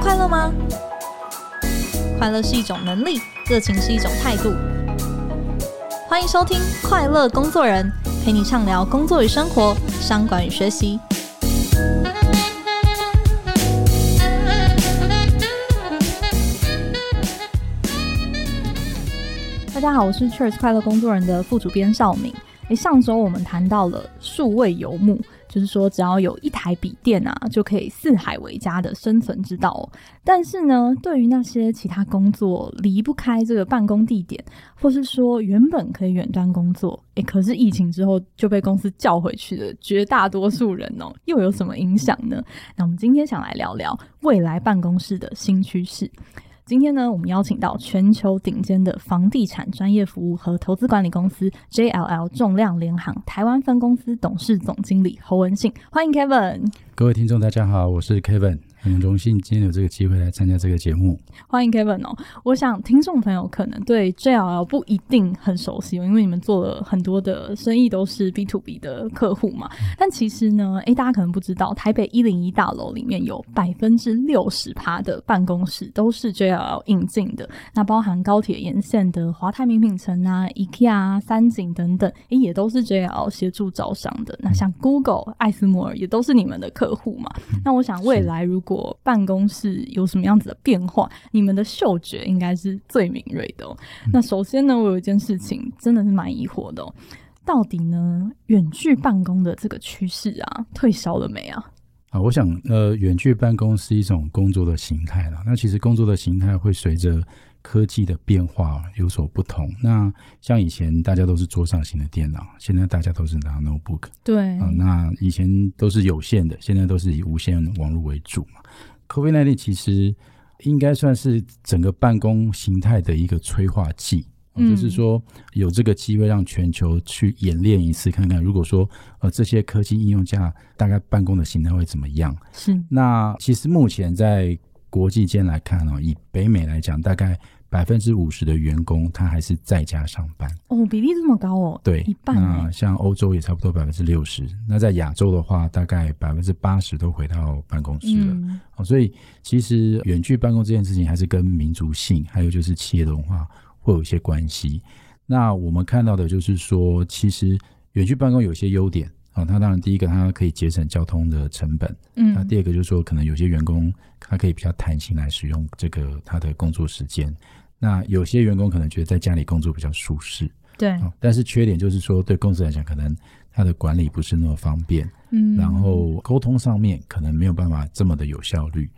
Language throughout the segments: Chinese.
快乐吗？快乐是一种能力，热情是一种态度。欢迎收听《快乐工作人》，陪你畅聊工作与生活、商管与学习。大家好，我是 Cheers 快乐工作人的副主编绍敏。诶，上周我们谈到了数位游牧。就是说，只要有一台笔电啊，就可以四海为家的生存之道。但是呢，对于那些其他工作离不开这个办公地点，或是说原本可以远端工作，诶，可是疫情之后就被公司叫回去的绝大多数人哦，又有什么影响呢？那我们今天想来聊聊未来办公室的新趋势。今天呢，我们邀请到全球顶尖的房地产专业服务和投资管理公司 JLL 重量联行台湾分公司董事总经理侯文信，欢迎 Kevin。各位听众，大家好，我是 Kevin。很荣幸今天有这个机会来参加这个节目，欢迎 Kevin 哦。我想听众朋友可能对 JLL 不一定很熟悉，因为你们做了很多的生意都是 B to B 的客户嘛。但其实呢，诶，大家可能不知道，台北一零一大楼里面有百分之六十趴的办公室都是 JLL 引进的，那包含高铁沿线的华泰名品城啊、IKEA 啊、三井等等，诶，也都是 JLL 协助招商的。那像 Google、艾斯摩尔也都是你们的客户嘛。那我想未来如果我办公室有什么样子的变化？你们的嗅觉应该是最敏锐的。那首先呢，我有一件事情真的是蛮疑惑的哦，到底呢，远距办公的这个趋势啊，退烧了没啊？啊，我想呃，远距办公是一种工作的形态了。那其实工作的形态会随着。科技的变化有所不同。那像以前大家都是桌上型的电脑，现在大家都是拿 notebook。对啊，那以前都是有线的，现在都是以无线网络为主嘛。COVID-19 其实应该算是整个办公形态的一个催化剂，嗯，就是说有这个机会让全球去演练一次，看看如果说呃这些科技应用下，大概办公的形态会怎么样。是。那其实目前在国际间来看哦，以北美来讲，大概百分之五十的员工他还是在家上班哦，比例这么高哦，对，一半。那像欧洲也差不多百分之六十，那在亚洲的话，大概百分之八十都回到办公室了。嗯。哦，所以其实远距办公这件事情还是跟民族性，还有就是企业的文化会有一些关系。那我们看到的就是说，其实远距办公有些优点。哦，他当然第一个，它可以节省交通的成本。嗯，那第二个就是说，可能有些员工他可以比较弹性来使用这个他的工作时间。那有些员工可能觉得在家里工作比较舒适。对，哦，但是缺点就是说，对公司来讲，可能他的管理不是那么方便。嗯，然后沟通上面可能没有办法这么的有效率。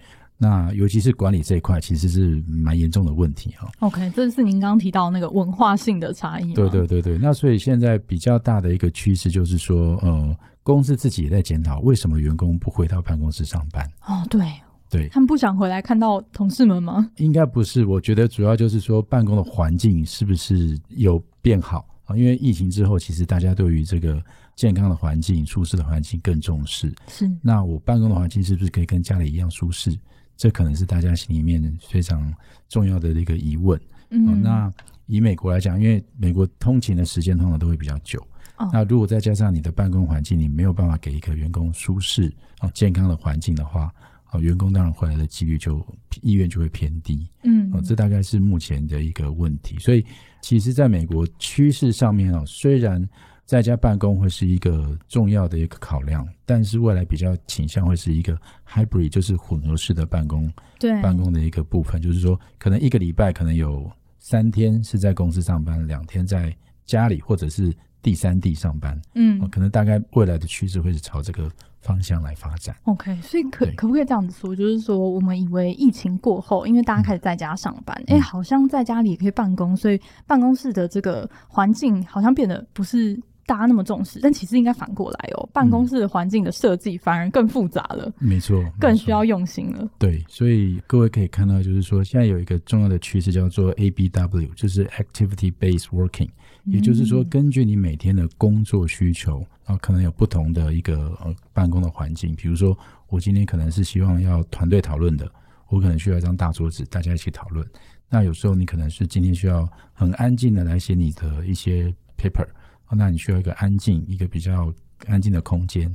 那尤其是管理这一块，其实是蛮严重的问题哈。OK，这是您刚刚提到那个文化性的差异。对对对对，那所以现在比较大的一个趋势就是说，呃，公司自己也在检讨，为什么员工不回到办公室上班？哦，对对，他们不想回来看到同事们吗？应该不是，我觉得主要就是说办公的环境是不是有变好啊？因为疫情之后，其实大家对于这个健康的环境、舒适的环境更重视。是，那我办公的环境是不是可以跟家里一样舒适？这可能是大家心里面非常重要的一个疑问。嗯、哦，那以美国来讲，因为美国通勤的时间通常都会比较久。哦，那如果再加上你的办公环境，你没有办法给一个员工舒适、啊、健康的环境的话，哦，员工当然回来的几率就意愿就会偏低。嗯，哦，这大概是目前的一个问题。所以，其实在美国趋势上面哦，虽然在家办公会是一个重要的一个考量，但是未来比较倾向会是一个 hybrid，就是混合式的办公，对，办公的一个部分，就是说可能一个礼拜可能有三天是在公司上班，两天在家里或者是第三地上班，嗯，可能大概未来的趋势会是朝这个方向来发展。OK，所以可可不可以这样子说，就是说我们以为疫情过后，因为大家开始在家上班，哎、嗯欸，好像在家里也可以办公，所以办公室的这个环境好像变得不是。大家那么重视，但其实应该反过来哦。办公室的环境的设计反而更复杂了，没错，更需要用心了。对，所以各位可以看到，就是说现在有一个重要的趋势叫做 ABW，就是 Activity Based Working，也就是说根据你每天的工作需求啊，可能有不同的一个呃办公的环境。比如说，我今天可能是希望要团队讨论的，我可能需要一张大桌子，大家一起讨论。那有时候你可能是今天需要很安静的来写你的一些 paper。那你需要一个安静、一个比较安静的空间。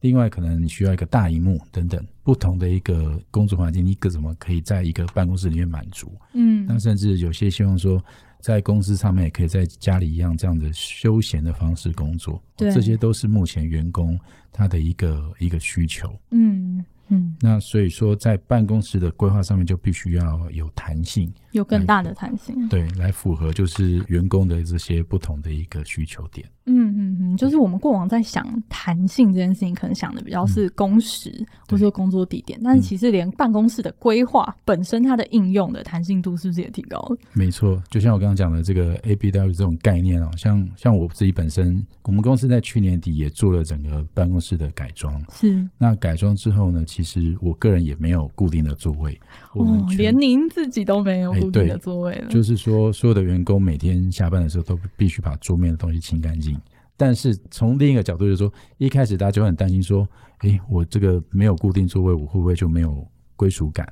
另外可能你需要一个大荧幕等等不同的一个工作环境，你可怎么可以在一个办公室里面满足？嗯，那甚至有些希望说。在公司上面也可以在家里一样这样的休闲的方式工作，对，这些都是目前员工他的一个一个需求。嗯。嗯，那所以说，在办公室的规划上面就必须要有弹性，有更大的弹性，对，来符合就是员工的这些不同的一个需求点。嗯嗯嗯，就是我们过往在想弹性这件事情，可能想的比较是工时、嗯、或者说工作地点，但是其实连办公室的规划本身，它的应用的弹性度是不是也提高了？没错，就像我刚刚讲的这个 ABW 这种概念哦，像像我自己本身，我们公司在去年底也做了整个办公室的改装，是。那改装之后呢？其实我个人也没有固定的座位，哦，连您自己都没有固定的座位了。欸、就是说，所有的员工每天下班的时候都必须把桌面的东西清干净。但是从另一个角度就是说，一开始大家就很担心说，哎、欸，我这个没有固定座位，我会不会就没有归属感？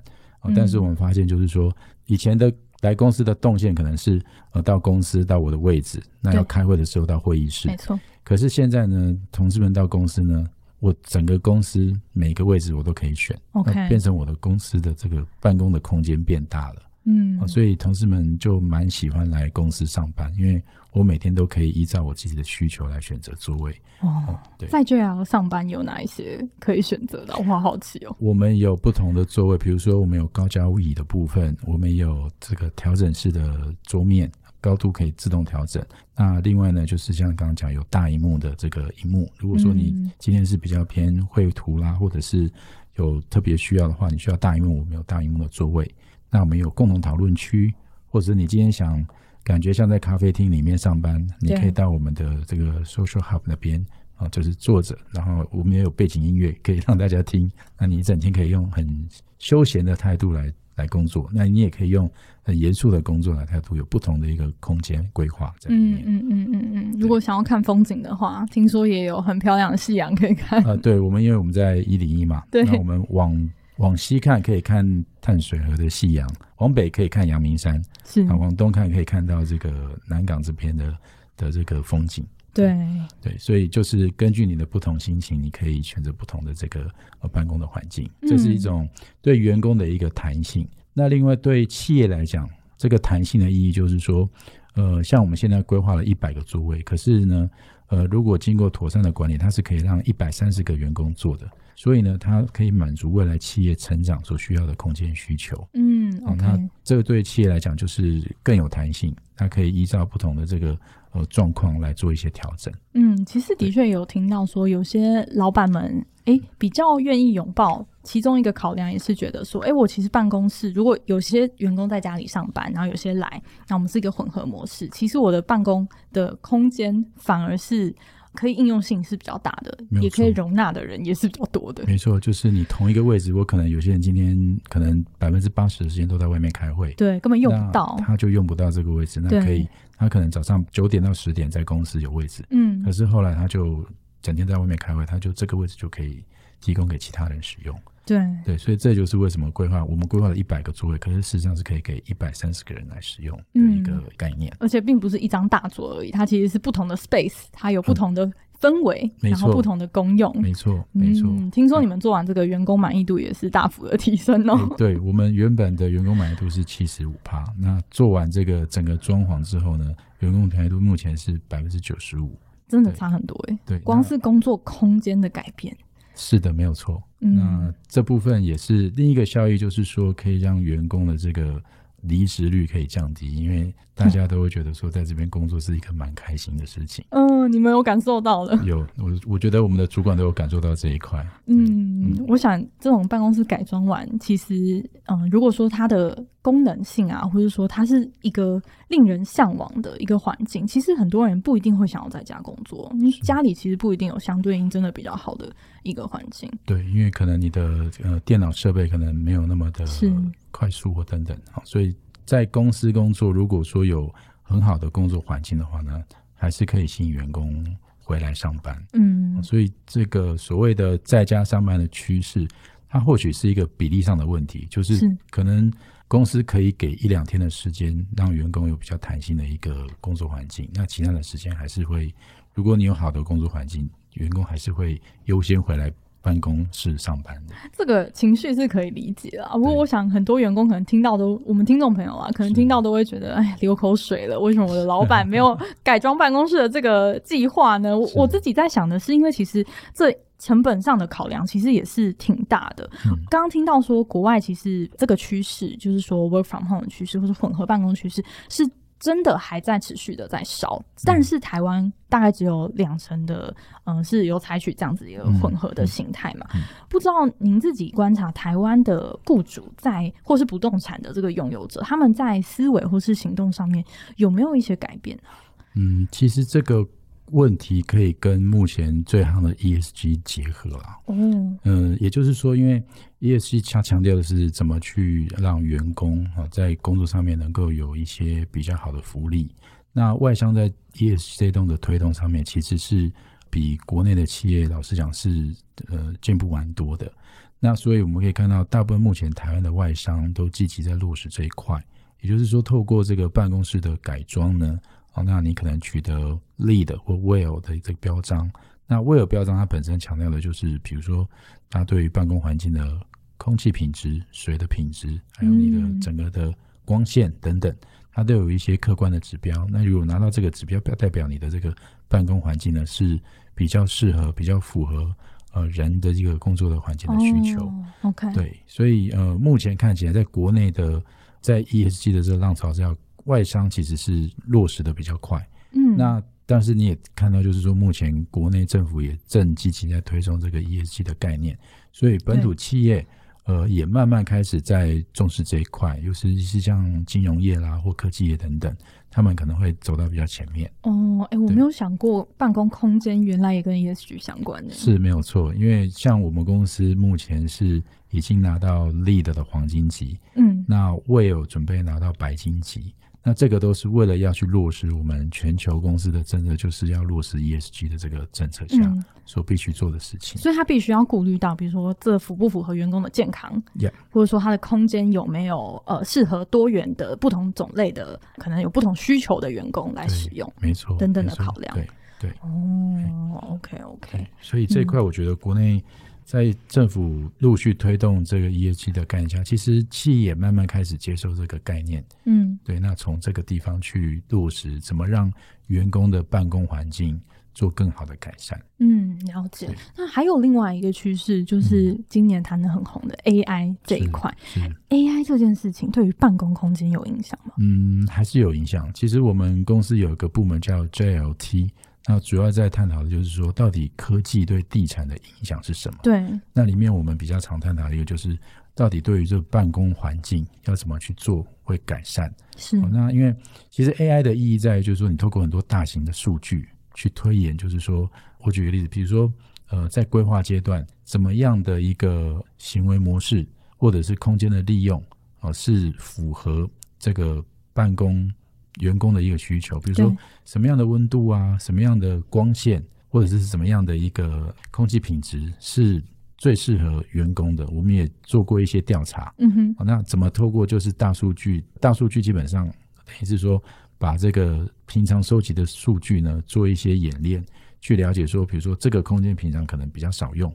但是我们发现就是说，以前的来公司的动线可能是呃到公司到我的位置，那要开会的时候到会议室，没错。可是现在呢，同事们到公司呢。我整个公司每个位置我都可以选，OK，变成我的公司的这个办公的空间变大了，嗯，所以同事们就蛮喜欢来公司上班，因为我每天都可以依照我自己的需求来选择座位。哦，对，在 JLL 上班有哪一些可以选择的？我好好奇哦。我们有不同的座位，比如说我们有高脚椅的部分，我们有这个调整式的桌面。高度可以自动调整。那另外呢，就是像刚刚讲有大荧幕的这个荧幕。如果说你今天是比较偏绘图啦，或者是有特别需要的话，你需要大荧幕，我们有大荧幕的座位。那我们有共同讨论区，或者你今天想感觉像在咖啡厅里面上班，你可以到我们的这个 social hub 那边啊，就是坐着，然后我们也有背景音乐可以让大家听。那你一整天可以用很休闲的态度来。来工作，那你也可以用很严肃的工作的态度，有不同的一个空间规划在里面。嗯嗯嗯嗯嗯。如果想要看风景的话，听说也有很漂亮的夕阳可以看。呃，对，我们因为我们在一零一嘛，对，那我们往往西看可以看淡水河的夕阳，往北可以看阳明山，是啊，往东看可以看到这个南港这边的的这个风景。对对，所以就是根据你的不同心情，你可以选择不同的这个呃办公的环境，这是一种对员工的一个弹性。嗯、那另外对企业来讲，这个弹性的意义就是说，呃，像我们现在规划了一百个座位，可是呢，呃，如果经过妥善的管理，它是可以让一百三十个员工坐的，所以呢，它可以满足未来企业成长所需要的空间需求。嗯，好、okay 哦，那这个对企业来讲就是更有弹性，它可以依照不同的这个。呃，状况来做一些调整。嗯，其实的确有听到说，有些老板们哎，比较愿意拥抱。其中一个考量也是觉得说，哎，我其实办公室如果有些员工在家里上班，然后有些来，那我们是一个混合模式。其实我的办公的空间反而是。可以应用性是比较大的，也可以容纳的人也是比较多的。没错，就是你同一个位置，我可能有些人今天可能百分之八十的时间都在外面开会，对，根本用不到，他就用不到这个位置。那可以，他可能早上九点到十点在公司有位置，嗯，可是后来他就整天在外面开会，他就这个位置就可以提供给其他人使用。对对，所以这就是为什么规划我们规划了一百个座位，可是事实上是可以给一百三十个人来使用的一个概念。嗯，而且并不是一张大桌而已，它其实是不同的 space，它有不同的氛围，嗯，然后不同的功用。没错，没错。嗯，听说你们做完这个员工满意度也是大幅的提升哦。欸，对，我们原本的员工满意度是七十五趴，那做完这个整个装潢之后呢，员工满意度目前是百分之九十五，真的差很多哎。对，光是工作空间的改变。是的，没有错。嗯，那这部分也是另一个效益，就是说可以让员工的这个离职率可以降低，因为大家都会觉得说在这边工作是一个蛮开心的事情。嗯，你们有感受到了？有，我我觉得我们的主管都有感受到这一块。嗯，嗯，我想这种办公室改装完，其实，嗯，如果说它的功能性啊，或者说它是一个令人向往的一个环境，其实很多人不一定会想要在家工作。你家里其实不一定有相对应真的比较好的一个环境。对，因为可能你的呃电脑设备可能没有那么的快速或等等，所以在公司工作，如果说有很好的工作环境的话呢，还是可以吸引员工回来上班。嗯，所以这个所谓的在家上班的趋势，它或许是一个比例上的问题，就是可能。公司可以给一两天的时间，让员工有比较弹性的一个工作环境。那其他的时间还是会，如果你有好的工作环境，员工还是会优先回来办公室上班的。这个情绪是可以理解的，不过我想很多员工可能听到都，我们听众朋友啊，可能听到都会觉得，哎，流口水了。为什么我的老板没有改装办公室的这个计划呢？我我自己在想的是，因为其实这。成本上的考量其实也是挺大的。刚刚听到说，国外其实这个趋势，就是说 work from home 的趋势，或者混合办公趋势，是真的还在持续的在烧。但是台湾大概只有两成的，嗯，是有采取这样子一个混合的形态嘛？不知道您自己观察台湾的雇主在，或是不动产的这个拥有者，他们在思维或是行动上面有没有一些改变？嗯，其实这个。问题可以跟目前最夯的 ESG 结合啊。嗯，呃，也就是说，因为 ESG 强强调的是怎么去让员工啊在工作上面能够有一些比较好的福利。那外商在 ESG 这栋的推动上面，其实是比国内的企业老实讲是呃进步蛮多的。那所以我们可以看到，大部分目前台湾的外商都积极在落实这一块。也就是说，透过这个办公室的改装呢。哦，那你可能取得 LEED 或 WELL 的这个标章。那 WELL 标章它本身强调的就是，比如说它对于办公环境的空气品质、水的品质，还有你的整个的光线等等，它都有一些客观的指标。那如果拿到这个指标，表代表你的这个办公环境呢是比较适合、比较符合呃人的这个工作的环境的需求。Oh, OK，对，所以呃，目前看起来，在国内的在 ESG 的这个浪潮之下。外商其实是落实的比较快，嗯，那但是你也看到，就是说目前国内政府也正积极在推动这个 ESG 的概念，所以本土企业呃也慢慢开始在重视这一块，尤其是像金融业啦或科技业等等，他们可能会走到比较前面。哦，哎、欸，我没有想过办公空间原来也跟 ESG 相关的，是没有错，因为像我们公司目前是已经拿到 LEED 的黄金级，嗯，那 WELL 准备拿到白金级。那这个都是为了要去落实我们全球公司的政策，就是要落实 ESG 的这个政策下所必须做的事情。嗯、所以，他必须要顾虑到，比如说这符不符合员工的健康.或者说他的空间有没有呃适合多元的不同种类的，可能有不同需求的员工来使用，没错，等等的考量。对对哦，OK OK。所以这一块，我觉得国内。在政府陆续推动这个 ESG 的概念下，其实企业也慢慢开始接受这个概念。嗯，对。那从这个地方去落实，怎么让员工的办公环境做更好的改善？嗯，了解。那还有另外一个趋势，就是今年谈的很红的 AI 这一块。AI 这件事情对于办公空间有影响吗？嗯，还是有影响。其实我们公司有一个部门叫 JLT。那主要在探讨的就是说，到底科技对地产的影响是什么？对，那里面我们比较常探讨的一个就是，到底对于这个办公环境要怎么去做会改善？是。那因为其实 AI 的意义在于，就是说你透过很多大型的数据去推演，就是说我举个例子，比如说呃，在规划阶段，怎么样的一个行为模式或者是空间的利用啊，是符合这个办公。员工的一个需求，比如说什么样的温度啊，什么样的光线，或者是什么样的一个空气品质是最适合员工的。我们也做过一些调查，嗯哼，那怎么透过就是大数据？大数据基本上等于是说，把这个平常收集的数据呢，做一些演练，去了解说，比如说这个空间平常可能比较少用，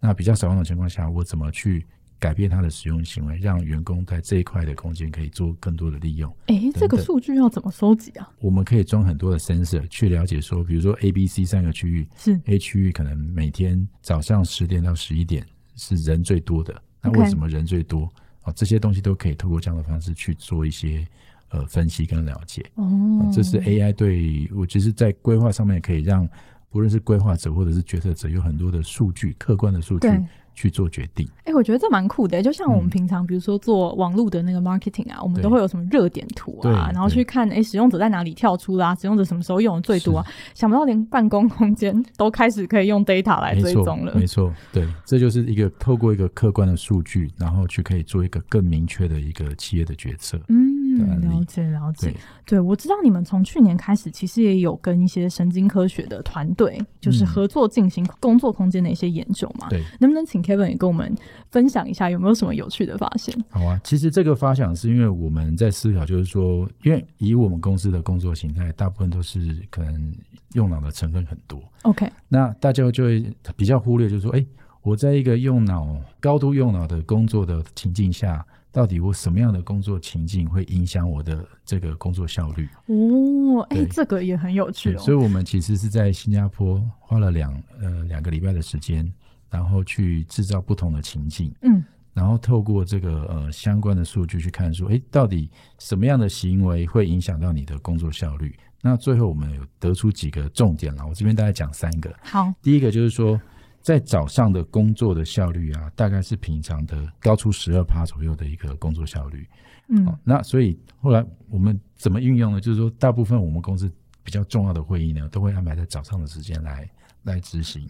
那比较少用的情况下，我怎么去？改变他的使用行为，让员工在这一块的空间可以做更多的利用。哎、欸，这个数据要怎么收集啊？我们可以装很多的 sensor 去了解说，比如说 A、B、C 三个区域，是 A 区域可能每天早上十点到十一点是人最多的，那为什么人最多？啊，这些东西都可以透过这样的方式去做一些呃分析跟了解。哦，这是 AI 对我其实，在规划上面可以让不论是规划者或者是决策者有很多的数据，客观的数据。去做决定，哎、欸，我觉得这蛮酷的。就像我们平常，比如说做网络的那个 marketing 啊，嗯、我们都会有什么热点图啊，然后去看，哎、欸，使用者在哪里跳出啦、啊，使用者什么时候用的最多啊？想不到连办公空间都开始可以用 data 来追踪了。没错，对，这就是一个透过一个客观的数据，然后去可以做一个更明确的一个企业的决策。嗯。的案例。了解了解，对，对我知道你们从去年开始，其实也有跟一些神经科学的团队，就是合作进行工作空间的一些研究嘛。对，能不能请 Kevin 也跟我们分享一下，有没有什么有趣的发现？好啊，其实这个发想是因为我们在思考，就是说，因为以我们公司的工作形态，大部分都是可能用脑的成分很多。OK，那大家就会比较忽略，就是说，哎。我在一个用脑、高度用脑的工作的情境下，到底我什么样的工作情境会影响我的这个工作效率？哦，哎，这个也很有趣哦。所以，我们其实是在新加坡花了两呃两个礼拜的时间，然后去制造不同的情境，嗯，然后透过这个呃相关的数据去看，说，哎，到底什么样的行为会影响到你的工作效率？那最后我们有得出几个重点了，我这边大概讲三个。好，第一个就是说。在早上的工作的效率啊，大概是平常的高出十二趴左右的一个工作效率。嗯，哦、那所以后来我们怎么运用呢？就是说，大部分我们公司比较重要的会议呢，都会安排在早上的时间来来执行。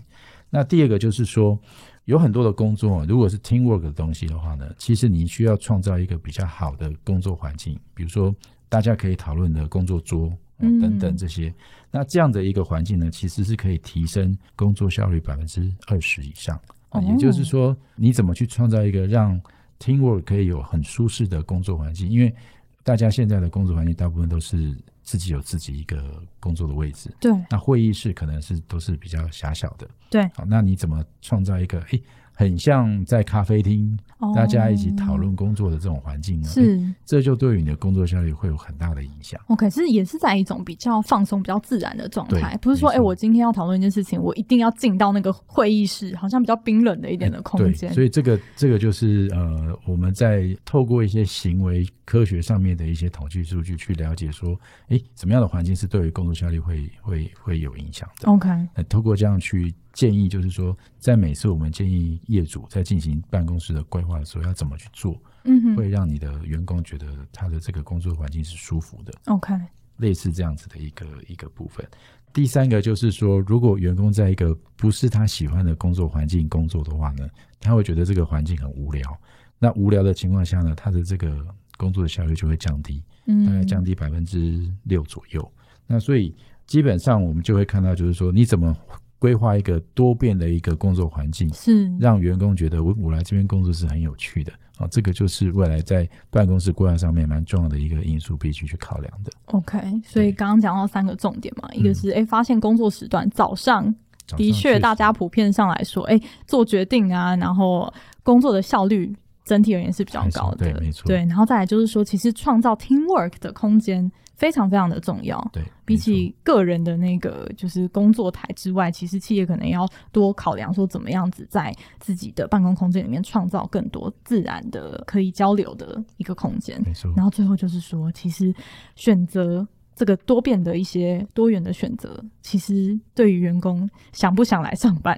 那第二个就是说，有很多的工作，如果是 teamwork 的东西的话呢，其实你需要创造一个比较好的工作环境，比如说大家可以讨论的工作桌。等等这些，那这样的一个环境呢，其实是可以提升工作效率百分之二十以上。啊，也就是说，你怎么去创造一个让 teamwork 可以有很舒适的工作环境？因为大家现在的工作环境大部分都是自己有自己一个工作的位置。对。那会议室可能是都是比较狭小的。对。好，那你怎么创造一个？诶很像在咖啡厅，大家一起讨论工作的这种环境呢，哦、是、欸，这就对于你的工作效率会有很大的影响。OK，是也是在一种比较放松、比较自然的状态，不是说，哎、欸，我今天要讨论一件事情，我一定要进到那个会议室，好像比较冰冷的一点的空间、欸。所以这个这个就是呃，我们在透过一些行为科学上面的一些统计数据去了解说，哎、欸，什么样的环境是对于工作效率会会会有影响的？OK，那透过这样去。建议就是说，在每次我们建议业主在进行办公室的规划的时候，要怎么去做，嗯哼，会让你的员工觉得他的这个工作环境是舒服的。OK，类似这样子的一个一个部分。第三个就是说，如果员工在一个不是他喜欢的工作环境工作的话呢，他会觉得这个环境很无聊。那无聊的情况下呢，他的这个工作的效率就会降低，嗯，大概降低百分之六左右。那所以基本上我们就会看到，就是说你怎么。规划一个多变的一个工作环境，是让员工觉得我我来这边工作是很有趣的啊，这个就是未来在办公室规划上面蛮重要的一个因素，必须去考量的。OK，所以刚刚讲到三个重点嘛，一个是哎、嗯，发现工作时段早上的确大家普遍上来说，哎，做决定啊，然后工作的效率整体而言是比较高的，对，没错，对，然后再来就是说，其实创造 teamwork 的空间。非常非常的重要。对，比起个人的那个就是工作台之外，其实企业可能要多考量说怎么样子在自己的办公空间里面创造更多自然的可以交流的一个空间。没错。然后最后就是说，其实选择这个多变的一些多元的选择，其实对于员工想不想来上班，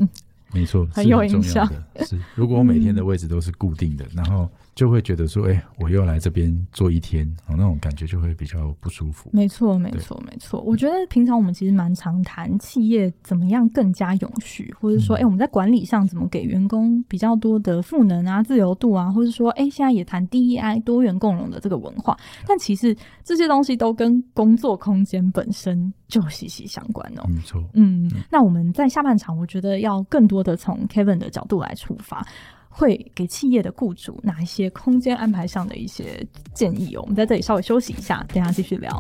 没错，很有影响。是，如果我每天的位置都是固定的，嗯、然后。就会觉得说，哎、欸，我又来这边做一天，哦，那种感觉就会比较不舒服。没错，没错，没错。我觉得平常我们其实蛮常谈企业怎么样更加永续，或者说，哎、欸，我们在管理上怎么给员工比较多的赋能啊、自由度啊，或者说，哎、欸，现在也谈 DEI 多元共融的这个文化。但其实这些东西都跟工作空间本身就息息相关哦。没错，嗯，那我们在下半场，我觉得要更多的从 Kevin 的角度来出发。会给企业的雇主哪一些空间安排上的一些建议哦？我们在这里稍微休息一下，等下继续聊。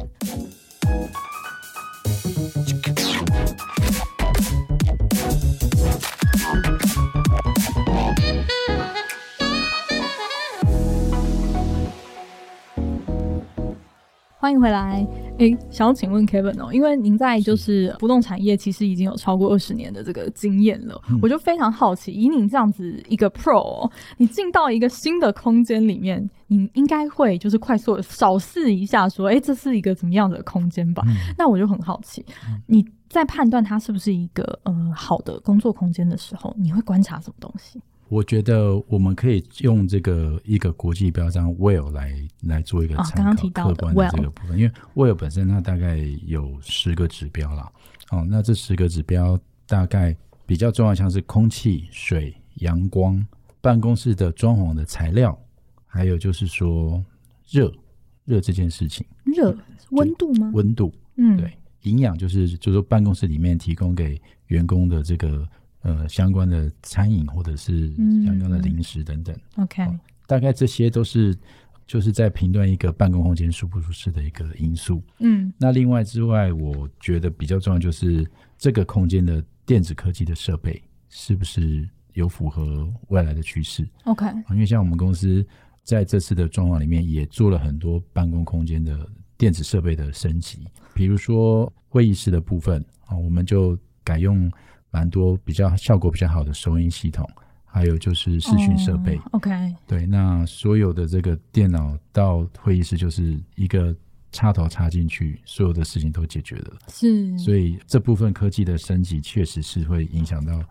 欢迎回来。诶，想要请问 Kevin 哦，因为您在就是不动产业其实已经有超过二十年的这个经验了，嗯，我就非常好奇，以你这样子一个 Pro 哦，你进到一个新的空间里面，你应该会就是快速的扫视一下，说，哎，这是一个怎么样的空间吧？嗯，那我就很好奇，你在判断它是不是一个呃好的工作空间的时候，你会观察什么东西？我觉得我们可以用这个一个国际标章 WELL 来来做一个参考，哦、刚刚提到客观的这个部分，因为 WELL 本身它大概有十个指标啦。哦，那这十个指标大概比较重要，像是空气、水、阳光、办公室的装潢的材料，还有就是说热热这件事情。热温度吗？温度，嗯，对。营养就是就是说办公室里面提供给员工的这个呃相关的餐饮或者是相关的零食等等。嗯、OK，、哦、大概这些都是就是在评断一个办公空间舒不舒适的一个因素。嗯，那另外之外，我觉得比较重要就是这个空间的电子科技的设备是不是有符合未来的趋势？OK，因为像我们公司在这次的状况里面也做了很多办公空间的。电子设备的升级，比如说会议室的部分啊，我们就改用蛮多比较效果比较好的收音系统，还有就是视讯设备。Oh, OK，对，那所有的这个电脑到会议室就是一个插头插进去，所有的事情都解决了。是，所以这部分科技的升级确实是会影响到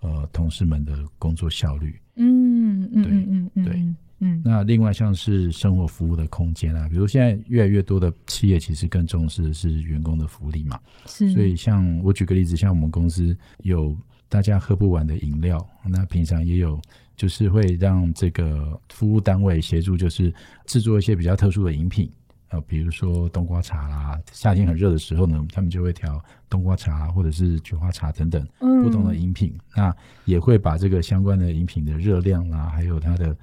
呃同事们的工作效率。嗯嗯，对嗯嗯对。嗯，那另外像是生活服务的空间啊，比如现在越来越多的企业其实更重视的是员工的福利嘛，是。所以像我举个例子，像我们公司有大家喝不完的饮料，那平常也有就是会让这个服务单位协助，就是制作一些比较特殊的饮品啊，比如说冬瓜茶啦，夏天很热的时候呢，他们就会调冬瓜茶或者是菊花茶等等不同的饮品，嗯，那也会把这个相关的饮品的热量啦，还有它的。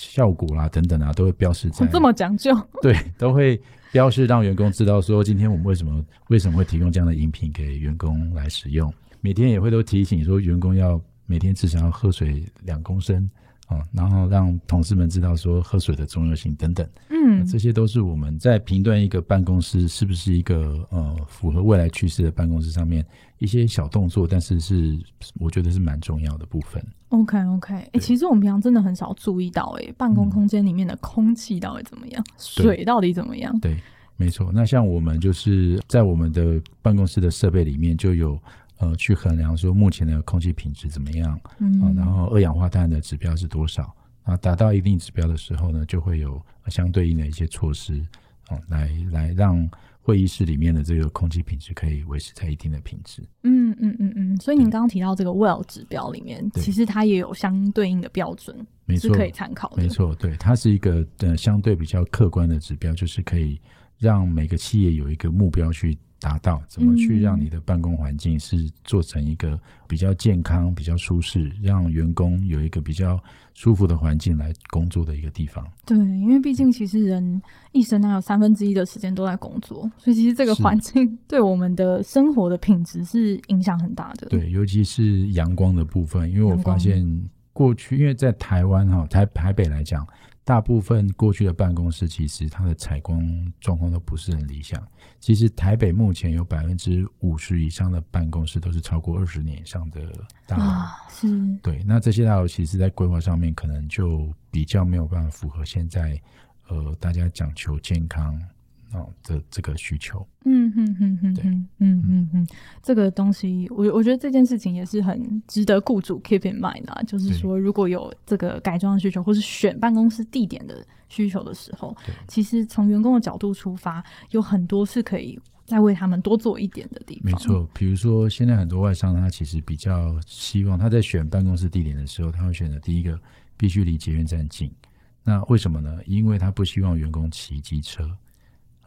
效果啦，等等啊，都会标示在这么讲究，对，都会标示让员工知道说，今天我们为什么为什么会提供这样的饮品给员工来使用。每天也会都提醒说，员工要每天至少要喝水两公升啊，然后让同事们知道说喝水的重要性等等。嗯，这些都是我们在评断一个办公室是不是一个呃符合未来趋势的办公室上面一些小动作，但是是我觉得是蛮重要的部分。OK OK，哎、欸，其实我们平常真的很少注意到、欸，哎，办公空间里面的空气到底怎么样、嗯，水到底怎么样？对，没错。那像我们就是在我们的办公室的设备里面就有呃去衡量说目前的空气品质怎么样，嗯，啊、然后二氧化碳的指标是多少啊？达到一定指标的时候呢，就会有相对应的一些措施啊，来来让。会议室里面的这个空气品质可以维持在一定的品质。嗯嗯嗯嗯，所以您刚刚提到这个 WELL 指标里面，其实它也有相对应的标准，没错，是可以参考的。没错，对，它是一个呃相对比较客观的指标，就是可以让每个企业有一个目标去。达到怎么去让你的办公环境是做成一个比较健康、比较舒适，让员工有一个比较舒服的环境来工作的一个地方。对，因为毕竟其实人一生还有三分之一的时间都在工作，所以其实这个环境对我们的生活的品质是影响很大的。对，尤其是阳光的部分，因为我发现过去，因为在台湾哈台台北来讲。大部分过去的办公室，其实它的采光状况都不是很理想。其实台北目前有百分之五十以上的办公室都是超过二十年以上的大楼。啊，是。对，那这些大楼其实在规划上面可能就比较没有办法符合现在呃大家讲求健康。哦，这这个需求，嗯哼哼哼，对，嗯嗯嗯，这个东西，我我觉得这件事情也是很值得雇主 keep in mind 啊。就是说，如果有这个改装的需求，或是选办公室地点的需求的时候，其实从员工的角度出发，有很多是可以再为他们多做一点的地方。没错，比如说现在很多外商，他其实比较希望他在选办公室地点的时候，他会选择第一个必须离捷运站近。那为什么呢？因为他不希望员工骑机车。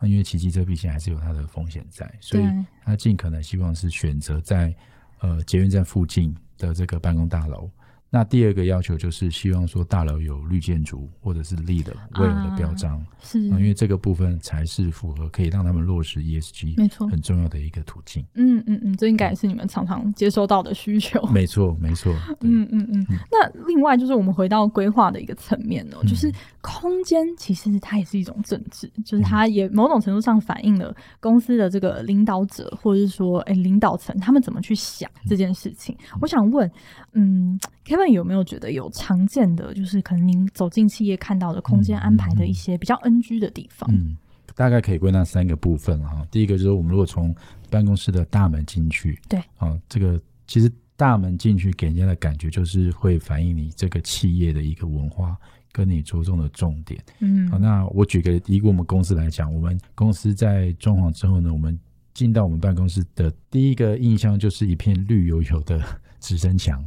因为奇迹这毕竟还是有它的风险在，所以他尽可能希望是选择在呃捷运站附近的这个办公大楼。那第二个要求就是希望说大楼有绿建筑或者是 LEED 的 WELL 的标章，啊，是，因为这个部分才是符合可以让他们落实 ESG 没错很重要的一个途径。嗯嗯嗯，这应该也是你们常常接收到的需求。没错没错。嗯嗯嗯。那另外就是我们回到规划的一个层面哦，嗯，就是空间其实它也是一种政治，就是它也某种程度上反映了公司的这个领导者或者是说哎领导层他们怎么去想这件事情。嗯，我想问，嗯。Kevin 有没有觉得有常见的，就是可能您走进企业看到的空间安排的一些比较 NG 的地方？嗯，大概可以归纳三个部分哈。第一个就是我们如果从办公室的大门进去，对，啊，这个其实大门进去给人家的感觉就是会反映你这个企业的一个文化跟你着重的重点。嗯，好，那我举个以我们公司来讲，我们公司在装潢之后呢，我们进到我们办公室的第一个印象就是一片绿油油的 直升墙。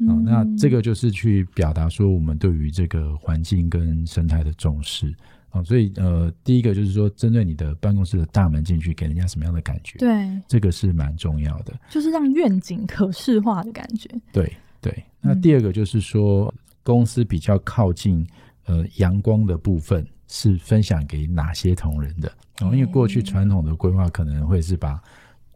啊、哦，那这个就是去表达说我们对于这个环境跟生态的重视啊、啊，所以呃，第一个就是说，针对你的办公室的大门进去，给人家什么样的感觉？对，这个是蛮重要的，就是让愿景可视化的感觉。对对，那第二个就是说，嗯、公司比较靠近呃阳光的部分是分享给哪些同仁的？哦，因为过去传统的规划可能会是把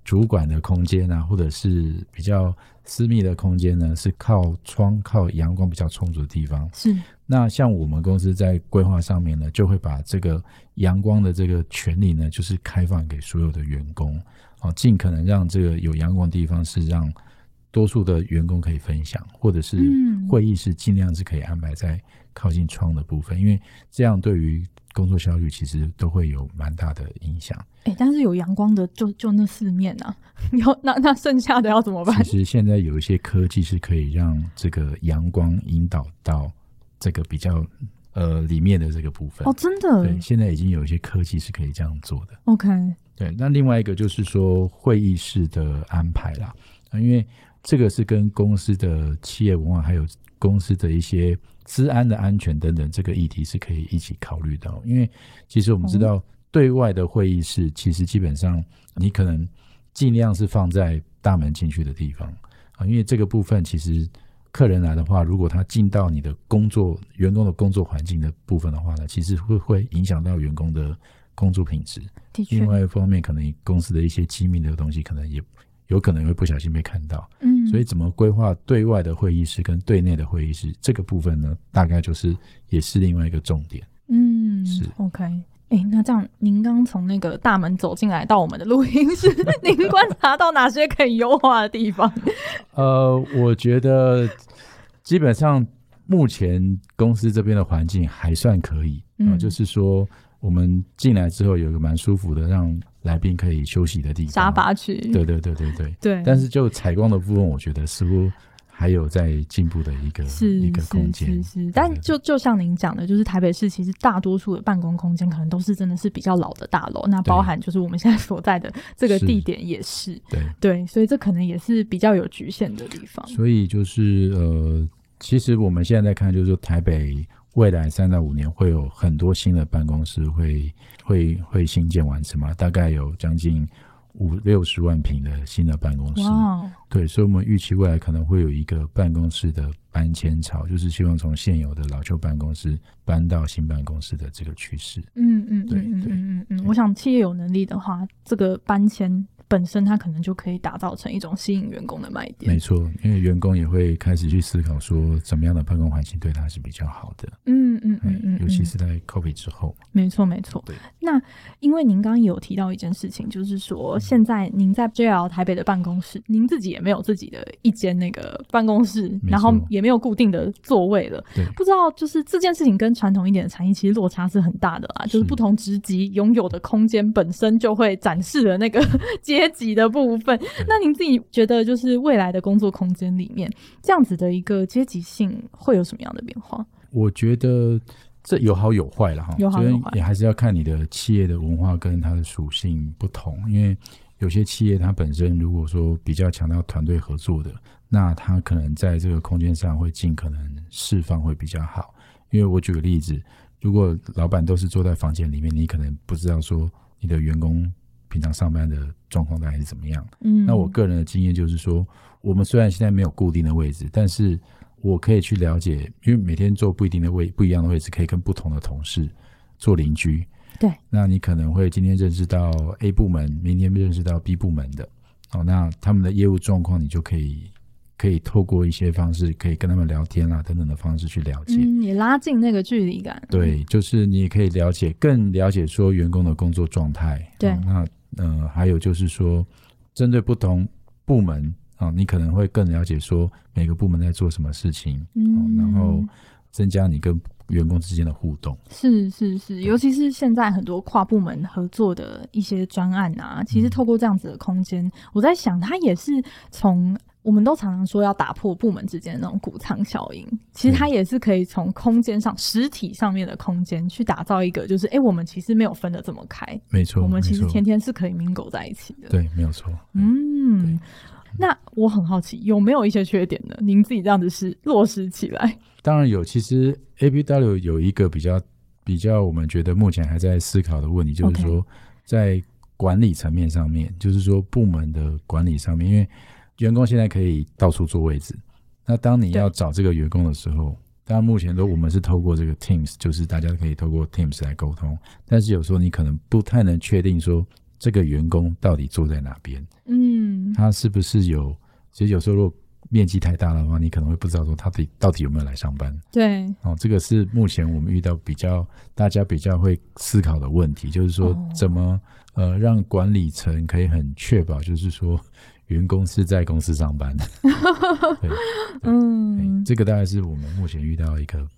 主管的空间啊，或者是比较私密的空间呢，是靠窗、靠阳光比较充足的地方。是。那像我们公司在规划上面呢，就会把这个阳光的这个权利呢，就是开放给所有的员工，啊，尽可能让这个有阳光的地方是让多数的员工可以分享，或者是会议室尽量是可以安排在靠近窗的部分，因为这样对于工作效率其实都会有蛮大的影响。哎，但是有阳光的就就那四面啊，要那那剩下的要怎么办？其实现在有一些科技是可以让这个阳光引导到。这个比较呃里面的这个部分哦，真的对，现在已经有一些科技是可以这样做的。OK，对，那另外一个就是说会议室的安排啦，啊，因为这个是跟公司的企业文化还有公司的一些治安的安全等等这个议题是可以一起考虑到。因为其实我们知道，对外的会议室其实基本上你可能尽量是放在大门进去的地方啊，因为这个部分其实。客人来的话，如果他进到你的工作员工的工作环境的部分的话呢，其实会会影响到员工的工作品质。另外一方面，可能公司的一些机密的东西，可能也有可能会不小心被看到。嗯。所以，怎么规划对外的会议室跟对内的会议室这个部分呢？大概就是也是另外一个重点。嗯，是 OK。哎、欸，那这样，您刚从那个大门走进来到我们的录音室，您观察到哪些可以优化的地方？呃，我觉得基本上目前公司这边的环境还算可以，嗯、呃，就是说我们进来之后有一个蛮舒服的，让来宾可以休息的地方，沙发区。对对对对对对。但是就采光的部分，我觉得似乎。还有在进步的一个是一个空间，是是是。但就就像您讲的，就是台北市其实大多数的办公空间可能都是真的是比较老的大楼，那包含就是我们现在所在的这个地点也是，是对对，所以这可能也是比较有局限的地方。所以就是呃，其实我们现在在看，就是说台北未来三到五年会有很多新的办公室会会会新建完成嘛，大概有将近。五六十万平的新的办公室.对，所以我们预期未来可能会有一个办公室的搬迁潮，就是希望从现有的老旧办公室搬到新办公室的这个趋势。嗯嗯，对对嗯嗯，我想企业有能力的话，这个搬迁。本身它可能就可以打造成一种吸引员工的卖点。没错，因为员工也会开始去思考说，怎么样的办公环境对他是比较好的。嗯嗯嗯嗯，尤其是在 COVID 之后。没错没错。对。那因为您刚刚有提到一件事情，就是说现在您在 JLL 台北的办公室，您自己也没有自己的一间那个办公室，然后也没有固定的座位了。对。不知道就是这件事情跟传统一点的产业其实落差是很大的啦，就是不同职级拥有的空间本身就会展示了那个阶。阶级的部分，那您自己觉得，就是未来的工作空间里面，这样子的一个阶级性会有什么样的变化？我觉得这有好有坏了哈，有好有坏，也还是要看你的企业的文化跟它的属性不同。因为有些企业它本身如果说比较强调团队合作的，那它可能在这个空间上会尽可能释放会比较好。因为我举个例子，如果老板都是坐在房间里面，你可能不知道说你的员工。平常上班的状况大概是怎么样？嗯，那我个人的经验就是说，我们虽然现在没有固定的位置，但是我可以去了解，因为每天坐不一定的位，不一样的位置，可以跟不同的同事做邻居。对，那你可能会今天认识到 A 部门，明天认识到 B 部门的，哦，那他们的业务状况，你就可以可以透过一些方式，可以跟他们聊天啊等等的方式去了解，嗯，也拉近那个距离感。对，就是你也可以了解，更了解说员工的工作状态。对，哦，那。呃，还有就是说，针对不同部门啊，你可能会更了解说每个部门在做什么事情，嗯，然后增加你跟员工之间的互动。是是是，尤其是现在很多跨部门合作的一些专案啊，其实透过这样子的空间，嗯，我在想，它也是从。我们都常常说要打破部门之间的那种谷仓效应，其实它也是可以从空间上、实体上面的空间去打造一个，就是哎，我们其实没有分的这么开，没错，我们其实天天是可以 mingle 在一起的，对，没有错。嗯，那我很好奇，有没有一些缺点呢？您自己这样子是落实起来？当然有，其实 ABW 有一个比较比较我们觉得目前还在思考的问题，就是说在管理层面上面，就是说部门的管理上面，因为员工现在可以到处坐位置，那当你要找这个员工的时候，当然目前都我们是透过这个 Teams，就是大家可以透过 Teams 来沟通，但是有时候你可能不太能确定说这个员工到底坐在哪边，嗯，他是不是有，其实有时候如果面积太大的话，你可能会不知道说他到底到底有没有来上班。对，哦，这个是目前我们遇到比较大家比较会思考的问题，就是说怎么、哦、呃让管理层可以很确保，就是说员工是在公司上班 的。对，对嗯，这个大概是我们目前遇到一个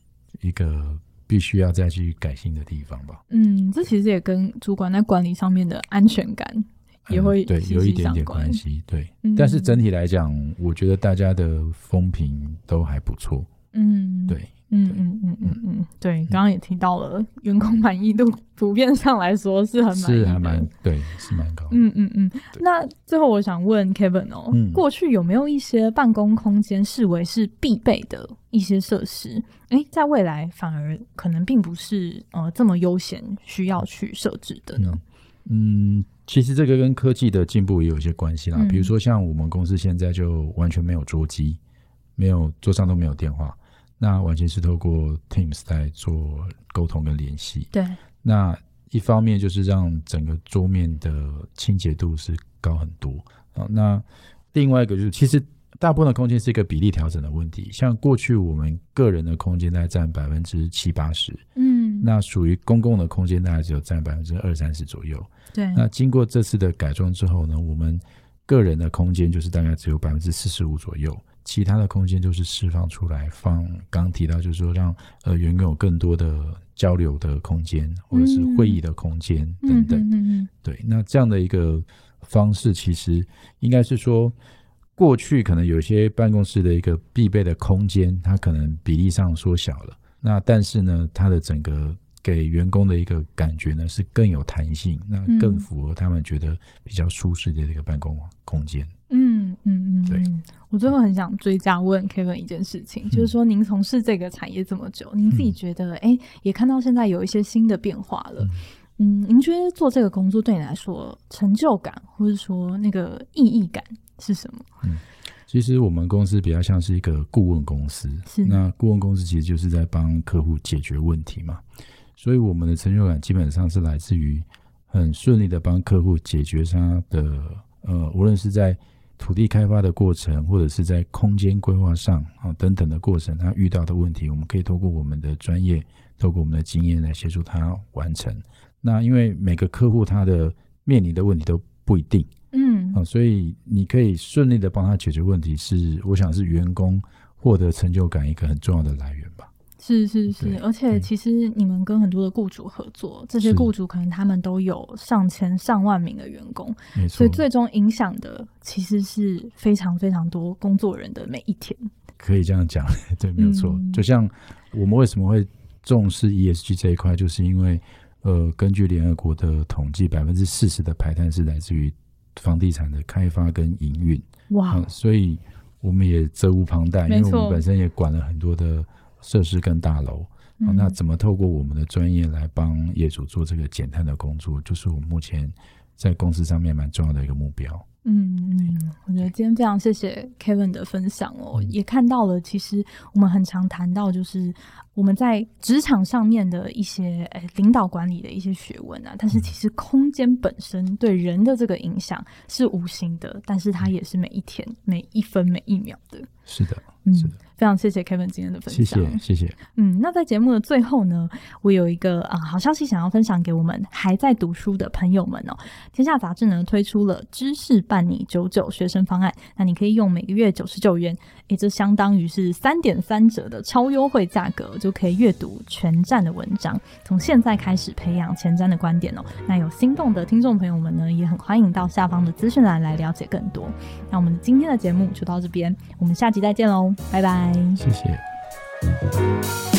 一个必须要再去改进的地方吧。嗯，这其实也跟主管在管理上面的安全感。也会对有一点点关系，对、嗯，但是整体来讲，我觉得大家的风评都还不错。嗯，对，嗯嗯嗯嗯嗯，对，刚刚也提到了员工满意度普遍上来说是很满意，是还蛮对，是蛮高。嗯嗯嗯。那最后我想问 Kevin 哦、嗯，过去有没有一些办公空间视为是必备的一些设施？哎，在未来反而可能并不是呃这么悠闲需要去设置的呢？嗯。嗯其实这个跟科技的进步也有一些关系啦，嗯、比如说像我们公司现在就完全没有桌机，没有桌上都没有电话，那完全是透过 Teams 在做沟通跟联系。对，那一方面就是让整个桌面的清洁度是高很多啊。那另外一个就是，其实大部分的空间是一个比例调整的问题，像过去我们个人的空间大概占百分之七八十，嗯，那属于公共的空间大概只有占百分之二三十左右。对，那经过这次的改装之后呢，我们个人的空间就是大概只有百分之四十五左右，其他的空间就是释放出来放。刚刚提到就是说让呃员工有更多的交流的空间，或者是会议的空间等等。嗯嗯嗯。对，那这样的一个方式，其实应该是说，过去可能有些办公室的一个必备的空间，它可能比例上缩小了。那但是呢，它的整个给员工的一个感觉呢，是更有弹性，那更符合他们觉得比较舒适的这个办公空间。嗯嗯嗯，对。我最后很想追加问 Kevin 一件事情，嗯、就是说您从事这个产业这么久，您自己觉得，哎、嗯，也看到现在有一些新的变化了。嗯，您觉得做这个工作对你来说成就感，或者说那个意义感是什么？嗯，其实我们公司比较像是一个顾问公司，是那顾问公司其实就是在帮客户解决问题嘛。所以我们的成就感基本上是来自于很顺利的帮客户解决他的呃，无论是在土地开发的过程，或者是在空间规划上啊等等的过程，他遇到的问题，我们可以透过我们的专业，透过我们的经验来协助他完成。那因为每个客户他的面临的问题都不一定，嗯啊，所以你可以顺利的帮他解决问题是，是我想是员工获得成就感一个很重要的来源吧。是是是，而且其实你们跟很多的雇主合作，这些雇主可能他们都有上千上万名的员工，所以最终影响的其实是非常非常多工作人的每一天。可以这样讲，对，没有错。嗯。就像我们为什么会重视 ESG 这一块，就是因为呃，根据联合国的统计，百分之四十的排碳是来自于房地产的开发跟营运。哇，呃，所以我们也责无旁贷，因为我们本身也管了很多的。设施跟大楼，那怎么透过我们的专业来帮业主做这个减碳的工作，就是我们目前在公司上面蛮重要的一个目标。嗯嗯，我觉得今天非常谢谢 Kevin 的分享哦，嗯、也看到了其实我们很常谈到，就是我们在职场上面的一些诶领导管理的一些学问啊，但是其实空间本身对人的这个影响是无形的，但是它也是每一天每一分每一秒的。是的。嗯，非常谢谢 Kevin 今天的分享，谢谢谢谢。嗯，那在节目的最后呢，我有一个啊、呃、好消息想要分享给我们还在读书的朋友们哦。天下杂志呢推出了知识伴你九九学生方案，那你可以用每个月九十九元，也就相当于是三点三折的超优惠价格，就可以阅读全站的文章。从现在开始培养前瞻的观点哦。那有心动的听众朋友们呢，也很欢迎到下方的资讯栏来了解更多。那我们今天的节目就到这边，我们下集再见喽。拜拜，谢谢。